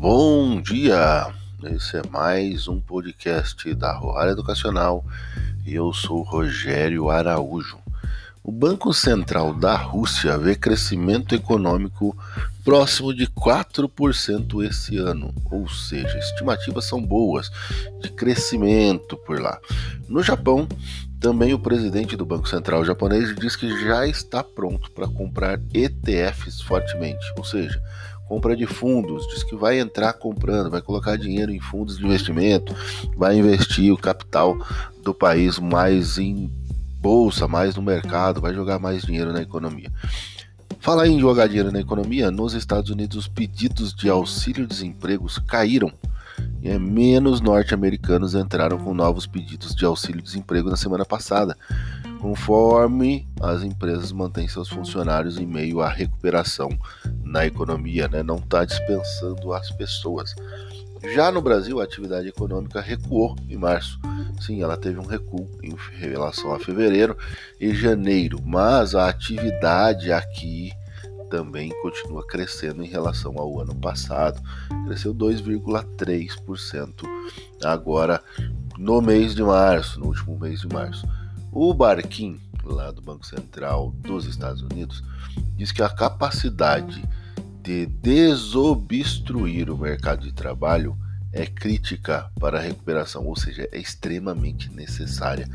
bom dia! Esse é mais um podcast da Roara Educacional e eu sou Rogério Araújo. O Banco Central da Rússia vê crescimento econômico próximo de 4% esse ano, ou seja, estimativas são boas de crescimento por lá. No Japão, também o presidente do Banco Central japonês diz que já está pronto para comprar ETFs fortemente, ou seja, compra de fundos, diz que vai entrar comprando, vai colocar dinheiro em fundos de investimento, vai investir o capital do país mais em bolsa, mais no mercado, vai jogar mais dinheiro na economia. Falar em jogar dinheiro na economia, nos Estados Unidos os pedidos de auxílio-desempregos caíram. E menos norte-americanos entraram com novos pedidos de auxílio-desemprego na semana passada, conforme as empresas mantêm seus funcionários em meio à recuperação na economia, né? não está dispensando as pessoas. Já no Brasil, a atividade econômica recuou em março. Sim, ela teve um recuo em relação a fevereiro e janeiro, mas a atividade aqui também continua crescendo em relação ao ano passado, cresceu 2,3% agora no mês de março, no último mês de março. O Barquim, lá do Banco Central dos Estados Unidos, diz que a capacidade de desobstruir o mercado de trabalho é crítica para a recuperação, ou seja, é extremamente necessária.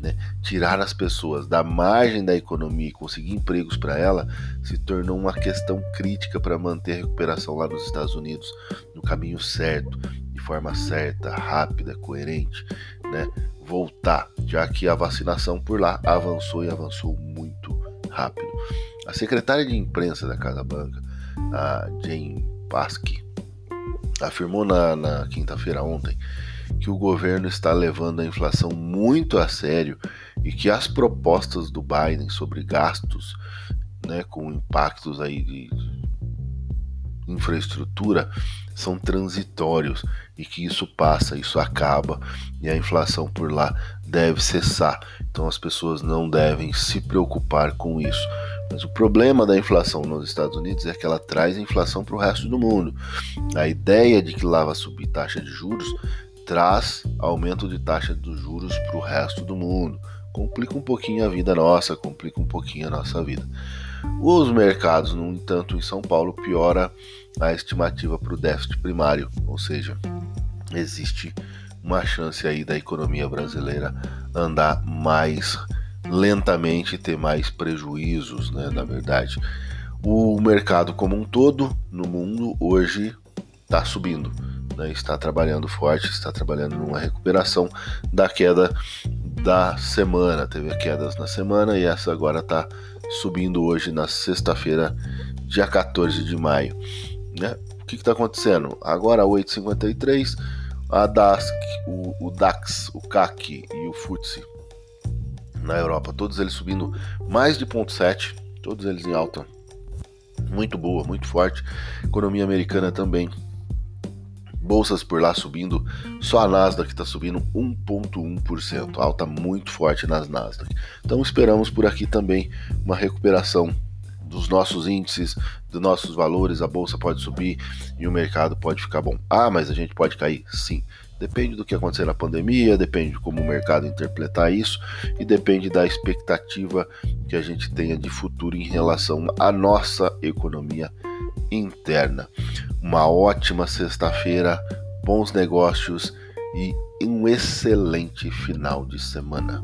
Né? Tirar as pessoas da margem da economia e conseguir empregos para ela se tornou uma questão crítica para manter a recuperação lá nos Estados Unidos no caminho certo, de forma certa, rápida, coerente. Né? Voltar, já que a vacinação por lá avançou e avançou muito rápido. A secretária de imprensa da Casa Branca, a Jane Paskey, afirmou na, na quinta-feira ontem que o governo está levando a inflação muito a sério e que as propostas do Biden sobre gastos, né, com impactos aí de infraestrutura, são transitórios e que isso passa, isso acaba e a inflação por lá deve cessar. Então as pessoas não devem se preocupar com isso. Mas o problema da inflação nos Estados Unidos é que ela traz inflação para o resto do mundo. A ideia de que lá vai subir taxa de juros traz aumento de taxa dos juros para o resto do mundo. Complica um pouquinho a vida nossa, complica um pouquinho a nossa vida. Os mercados, no entanto, em São Paulo piora a estimativa para o déficit primário, ou seja, existe uma chance aí da economia brasileira andar mais lentamente ter mais prejuízos, né, na verdade. O mercado como um todo no mundo hoje está subindo, né, está trabalhando forte, está trabalhando numa recuperação da queda da semana. Teve quedas na semana e essa agora está subindo hoje na sexta-feira, dia 14 de maio. Né? O que está acontecendo? Agora 8,53, a DAX, o, o DAX, o CAC e o FTSE na Europa, todos eles subindo mais de 0,7, todos eles em alta muito boa, muito forte. Economia americana também. Bolsas por lá subindo, só a Nasdaq está subindo 1,1%, alta muito forte nas Nasdaq. Então esperamos por aqui também uma recuperação dos nossos índices, dos nossos valores, a bolsa pode subir e o mercado pode ficar bom. Ah, mas a gente pode cair? Sim. Depende do que acontecer na pandemia, depende de como o mercado interpretar isso e depende da expectativa que a gente tenha de futuro em relação à nossa economia interna. Uma ótima sexta-feira, bons negócios e um excelente final de semana.